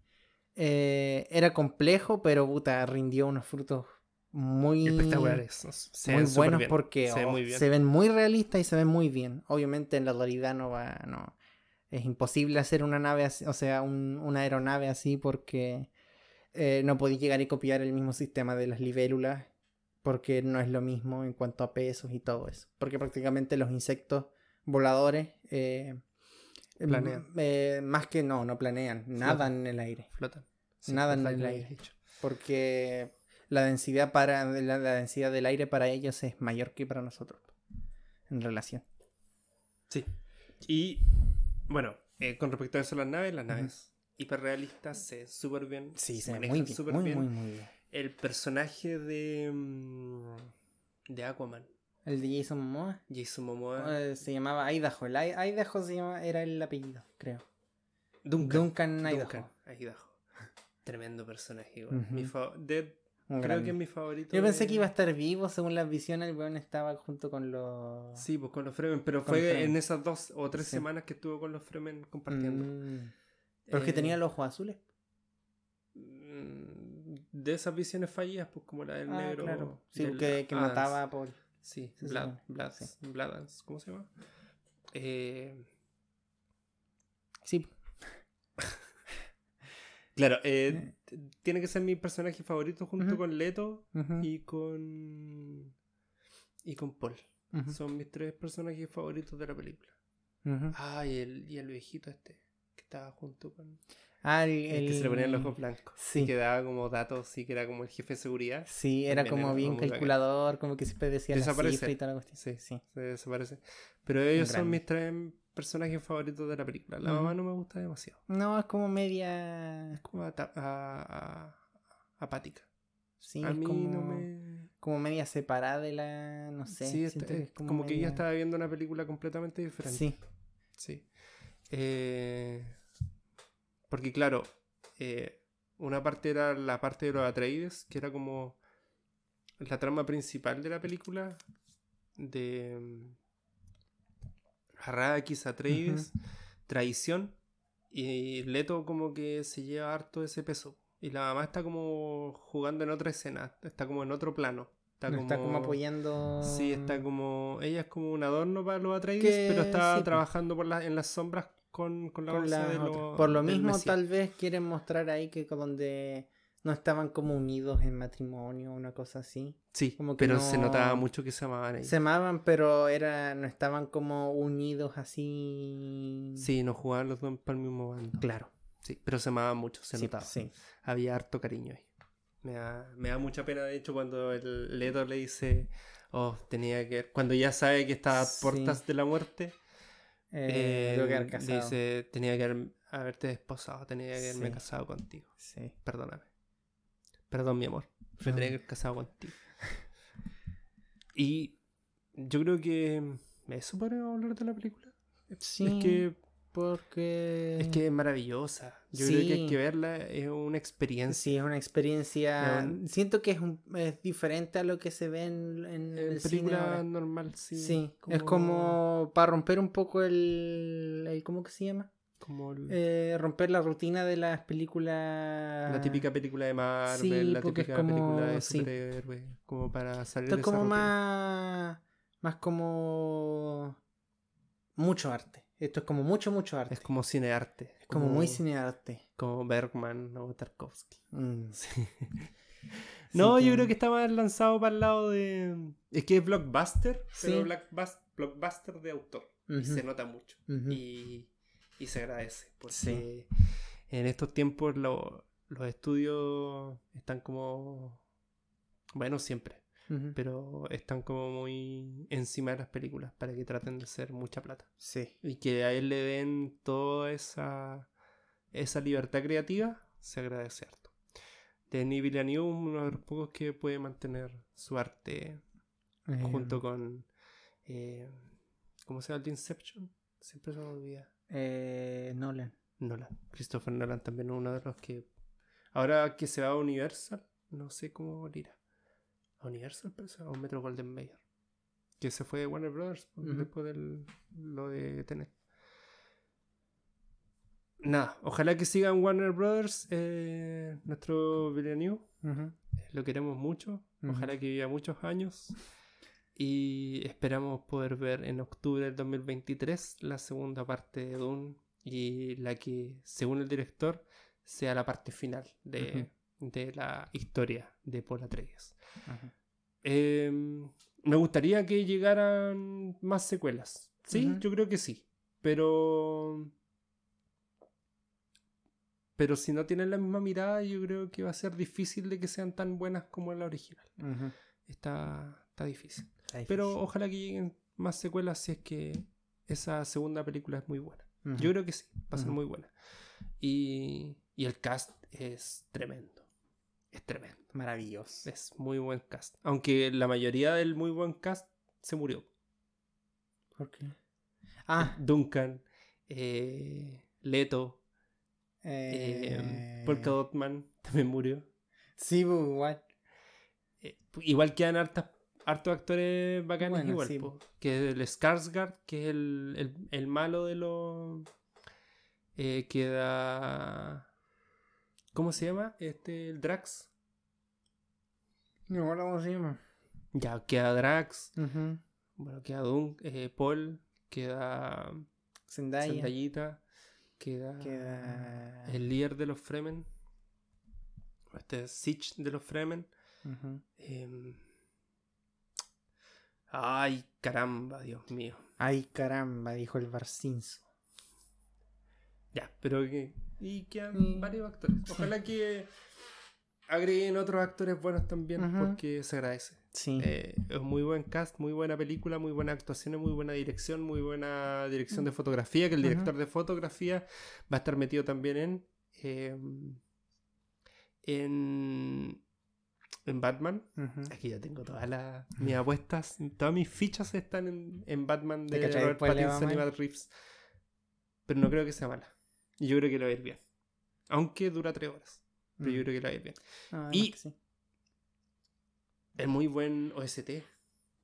Eh, era complejo, pero puta, rindió unos frutos muy espectaculares. muy buenos porque se, ven muy realistas y se ven muy bien. Obviamente en la realidad no va, no. Es imposible hacer una nave así, o sea, una aeronave así porque eh, no podéis llegar y copiar el mismo sistema de las libélulas porque no es lo mismo en cuanto a pesos y todo eso. Porque prácticamente los insectos voladores eh, Planean. Eh, más que no, no planean. Nadan en el aire. Flotan. Nadan en el aire. Porque la densidad para la, densidad del aire para ellos es mayor que para nosotros. En relación. Sí. Y bueno, eh, con respecto a eso las naves, las naves hiperrealistas se súper bien. Sí, se, ven muy bien, muy, Muy, muy bien. El personaje de. Mm, de Aquaman. El de Jason Momoa. Jason Momoa. Eh, se llamaba Idaho. El Idaho se llama, era el apellido, creo. Duncan. Duncan Idaho. Idaho. Tremendo personaje, igual. Mi creo que es mi favorito. Yo pensé que iba a estar vivo, según las visiones, el weón estaba junto con los. Sí, pues con los Fremen, pero fue en esas dos o tres semanas que estuvo con los Fremen compartiendo. Mm. Pero es que tenía eh, los ojos azules. Mm, de esas visiones fallidas, pues como la del ah, negro. Claro. Sí, que, que mataba a Paul. Sí, Blood, ¿cómo se llama? Eh... Sí. Claro, eh, tiene que ser mi personaje favorito junto con Leto y con. y con Paul. Son mis tres personajes favoritos de la película. Ah, y el, y el viejito este, que estaba junto con. Ah, el, que se le ponían los ojos blancos. Sí. Y que daba como datos, sí, que era como el jefe de seguridad. Sí, era como bien calculador, como que siempre decía desaparece. y tal Sí, sí. Se desaparece. Pero ellos son mis tres personajes favoritos de la película. La mamá no me gusta demasiado. No, es como media. Es como apática. Sí, a mí como, no me... como media separada de la. No sé. Sí, es como, que ella estaba viendo una película completamente diferente. Sí. Sí. Eh porque claro, eh, una parte era la parte de los Atreides, que era como la trama principal de la película, de Arrakis, Atreides, traición, y Leto como que se lleva harto ese peso. Y la mamá está como jugando en otra escena, está como en otro plano. Está, como, está como apoyando. Sí, está como. Ella es como un adorno para los Atreides, pero está trabajando por en las sombras con, la Por lo mismo, tal vez quieren mostrar ahí que donde no estaban como unidos en matrimonio o una cosa así. Sí, como pero se notaba mucho que se amaban ahí. Se amaban, pero era, no estaban como unidos así. Sí, no jugaban los dos para el mismo bando. Claro. Sí, pero se amaban mucho, se notaba. Sí. Había harto cariño ahí. Me da, me da mucha pena, de hecho, cuando el Leto le dice, oh, tenía que... Cuando ya sabe que está a puertas de la muerte eh, eh Dice, tenía que haberte desposado, tenía que haberme casado contigo. Sí. Perdóname. Perdón, mi amor. Me que haber casado contigo. y yo creo que eso podemos hablar de la película. Sí. Es que porque... Es que es maravillosa. Yo creo que hay que verla, es una experiencia. Sí, es una experiencia... Siento que es, es, diferente a lo que se ve en, en, el película cine normal, sí. Sí, es como para romper un poco el... el ¿Cómo que se llama? Como eh, romper la rutina de las películas. La típica película de Marvel, la típica película de superhéroes. Como para salir Esto es como más. Más como. Mucho arte. Esto es como mucho, mucho arte. Es como cinearte. Es como, muy cinearte. Como Bergman o Tarkovsky. Mm. no, yo creo que está más lanzado para el lado de. Es que es blockbuster, pero blockbuster de autor. se nota mucho. Y y se agradece. Porque en estos tiempos los estudios están como. Bueno, siempre. Pero están como muy encima de las películas para que traten de hacer mucha plata. Sí. Y que a él le den toda esa, esa libertad creativa, se agradece harto. Denis Villeneuve, uno de los pocos que puede mantener su arte junto em. con. Eh, ¿Cómo se llama el Inception? Siempre se me olvida. Eh, Nolan. Nolan. Christopher Nolan también uno de los que. Ahora que se va a Universal, no sé cómo irá. ¿A Universal parece? ¿A un Metro Golden Mayer? Que se fue de Warner Brothers después de lo de Tenet. Nada, ojalá que siga en Warner Brothers eh, nuestro Villeneuve. Lo queremos mucho. Ojalá que viva muchos años. Y esperamos poder ver en octubre del 2023 la segunda parte de Dune y la que, según el director, sea la parte final de, la historia de Paul Atreides. Em, me gustaría que llegaran más secuelas. Sí, yo creo que sí. Pero. Pero si no tienen la misma mirada, yo creo que va a ser difícil de que sean tan buenas como la original. Está, está difícil. Pero ojalá que lleguen más secuelas si es que esa segunda película es muy buena. Yo creo que sí, va a ser muy buena. Y, y el cast es tremendo. Es tremendo. Maravilloso. Es muy buen cast. Aunque la mayoría del muy buen cast se murió. ¿Por qué? Ah. Duncan, eh, Leto, eh, eh... Polka también murió. Sí, pues, igual. Eh, igual quedan hartas hartos actores bacanes igual. Que el Skarsgård, que es el, malo de los... Eh, queda... ¿Cómo se llama? Este, el Drax. No cómo se llama. Ya, queda Drax. Bueno, queda Dunk, eh, Paul, queda Zendaya. Zendayita, queda, queda, el líder de los Fremen, este Sitch de los Fremen. Ay, caramba, Dios mío. Ay, caramba, dijo el Barcinzo. Ya, pero que. Y quedan varios actores. Ojalá que agreguen otros actores buenos también, porque se agradece. Sí. Eh, es muy buen cast, muy buena película, muy buena actuación, muy buena dirección, muy buena dirección de fotografía, que el director de fotografía va a estar metido también en. Em, en en Batman. Aquí ya tengo todas las mis apuestas, todas mis fichas están en, Batman de Robert Pattinson y Matt Reeves. Pero no creo que sea mala. Yo creo que lo va a ir bien. Aunque dura tres horas. Pero yo mm. creo que lo va a ir bien. Ah, y es muy buen OST.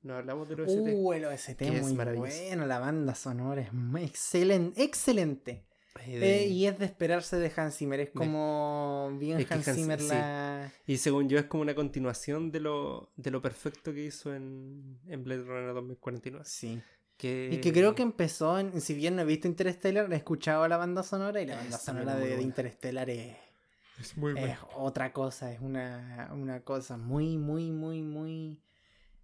No hablamos del OST. Uh, el OST es muy bueno. La banda sonora es excelente. Excelente. Eh, y es de esperarse de Hans Zimmer, es como bien Hans, Zimmer la... Y según yo es como una continuación de lo, de lo perfecto que hizo en, en Blade Runner 2049. Sí. Y que creo que empezó, en, si bien no he visto Interstellar, he escuchado la banda sonora y la banda sonora de, Interstellar es, es, muy es otra cosa, es una, una cosa muy, muy, muy, muy...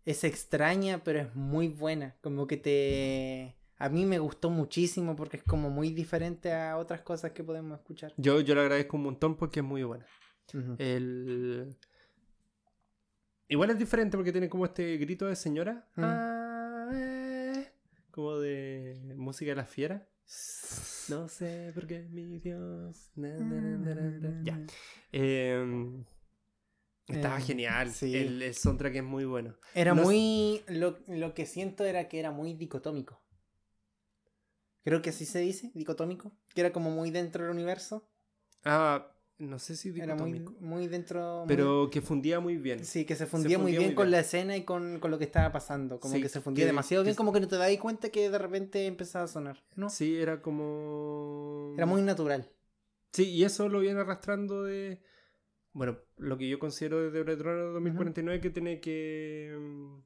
Es extraña, pero es muy buena, como que te a mí me gustó muchísimo porque es como muy diferente a otras cosas que podemos escuchar. Yo, yo le agradezco un montón porque es muy buena. El... Igual es diferente porque tiene como este grito de señora. Ah, eh, como de música de la fiera. No sé por qué mi Dios. ya. Em, estaba em, genial. El, el, soundtrack es muy bueno. Era muy. Lo, lo que siento era que era muy dicotómico Creo que así se dice, dicotómico. Que era como muy dentro del universo. Ah, no sé si Era muy, dicotómico. muy dentro. muy- Pero que fundía muy bien. Sí, que se fundía, muy fundía bien muy con la escena y con, con lo que estaba pasando. Como Sí, que se fundía que- demasiado que bien, como que no te das cuenta que de repente empezaba a sonar. ¿no? Sí, era como... Era muy natural. Sí, y eso lo viene arrastrando de... Bueno, lo que yo considero desde Runner 2049 que tiene que mm,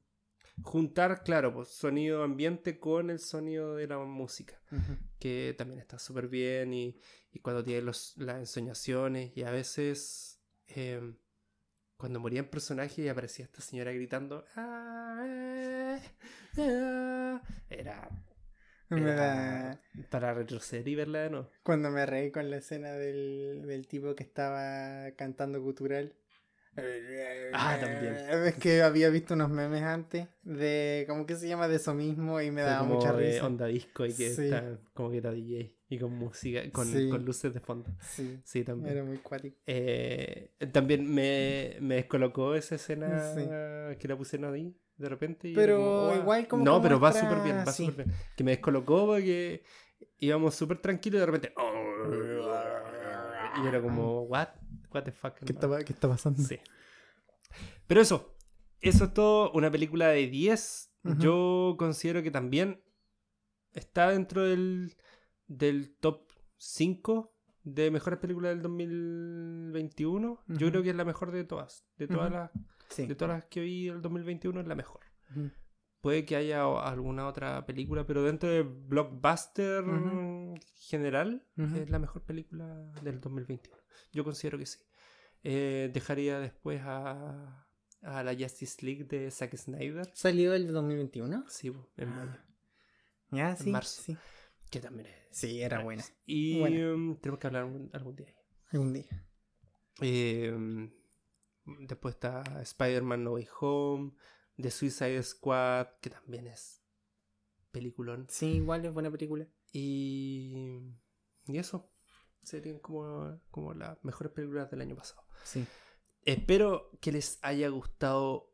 juntar, claro, pues sonido ambiente con el sonido de la música, que también está súper bien y, y cuando tiene los, las ensoñaciones y a veces eh, cuando morían personajes y aparecía esta señora gritando "Ah, eh, ah", era, para retroceder y verla de nuevo. Cuando me reí con la escena del, del tipo que estaba cantando gutural. Ah, también. Es que había visto unos memes antes de, ¿cómo que se llama? De eso mismo y me daba como mucha de risa. onda disco y que Sí. está como que era DJ y con música, con, Sí. con luces de fondo. Sí, Sí, también. era muy cuático. Eh, también me, me descolocó esa escena Sí. que la pusieron ahí de repente. y Pero como, "Guau". igual como No, pero va súper bien, va súper bien. Que me descolocó porque íbamos súper tranquilos y de repente... Y era como, what? What the fuck? ¿Qué, está pasando? Sí. Pero eso, eso es todo. Una película de 10. Ujú. Yo considero que también está dentro del, del top 5 de mejores películas del 2021. Yo creo que es la mejor de todas. De todas, las, Sí. de todas las que vi el 2021 es la mejor. Puede que haya alguna otra película, pero dentro del blockbuster general es la mejor película del 2021. Yo considero que sí. Eh, dejaría después a, a la Justice League de Zack Snyder. ¿Salió el 2021? Sí, en Ah. mayo. Ya, sí. marzo. Sí, Que también es. Sí, era buena. Y Buena. um, tenemos que hablar algún, algún día. Algún día. Eh, um, después está Spider-Man No Way Home. The Suicide Squad, que también es peliculón. Sí, igual es buena película. Y, y eso serían como, como las mejores películas del año pasado. Sí. Espero que les haya gustado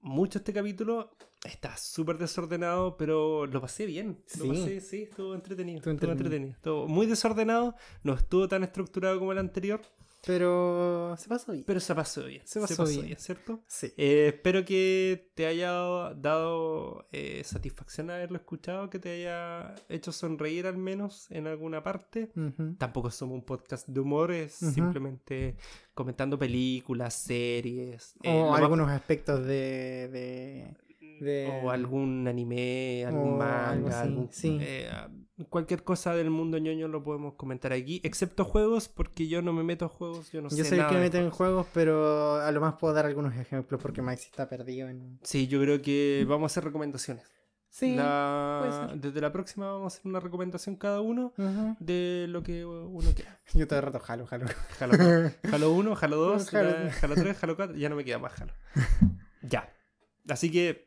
mucho este capítulo. Está súper desordenado, pero lo pasé bien. Lo Sí. pasé, sí, estuvo entretenido. Estuvo Estuvo entretenido. entretenido. Estuvo muy desordenado, no estuvo tan estructurado como el anterior, Pero se pasó bien. pero se pasó bien. Se pasó bien. ¿cierto? Sí. Eh, espero que te haya dado eh, satisfacción haberlo escuchado, que te haya hecho sonreír al menos en alguna parte. Ujú. Tampoco somos un podcast de humor, es simplemente comentando películas, series. eh, O más- algunos aspectos de, de, de- o algún anime, algún O manga, algo así, algún- sí. eh, cualquier cosa del mundo ñoño lo podemos comentar aquí, excepto juegos, porque yo no me meto a juegos, yo no Yo sé soy el que me meto en juegos. pero a lo más puedo dar algunos ejemplos porque Maxi está perdido en... Sí, yo creo que vamos a hacer recomendaciones. Sí. La-. Desde la próxima vamos a hacer una recomendación cada uno de lo que uno quiera. Yo todo el rato jalo, jalo. Halo, Halo 1, Halo 2, Halo. ya- Halo 3, Halo 4, ya no me queda más Halo. Ya. Así que,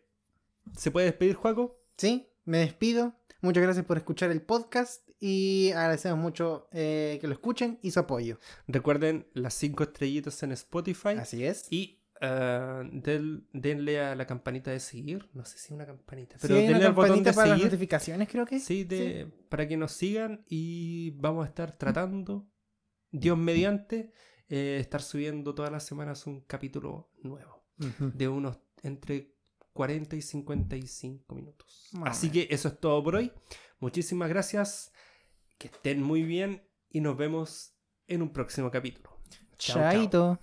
¿se puede despedir, Juaco? Sí, me despido. Muchas gracias por escuchar el podcast y agradecemos mucho eh, que lo escuchen y su apoyo. Recuerden las 5 estrellitas en Spotify Así es. y ah, del- denle a la campanita de seguir. No sé si una campanita, Sí, pero una denle al botón de para las seguir. notificaciones, creo que. Sí, de, para que nos sigan y vamos a estar tratando, Dios mediante, eh, estar subiendo todas las semanas un capítulo nuevo. De unos entre 40 y 55 minutos. Así que eso es todo por hoy. Muchísimas gracias. Que estén muy bien y nos vemos en un próximo capítulo. Chaito.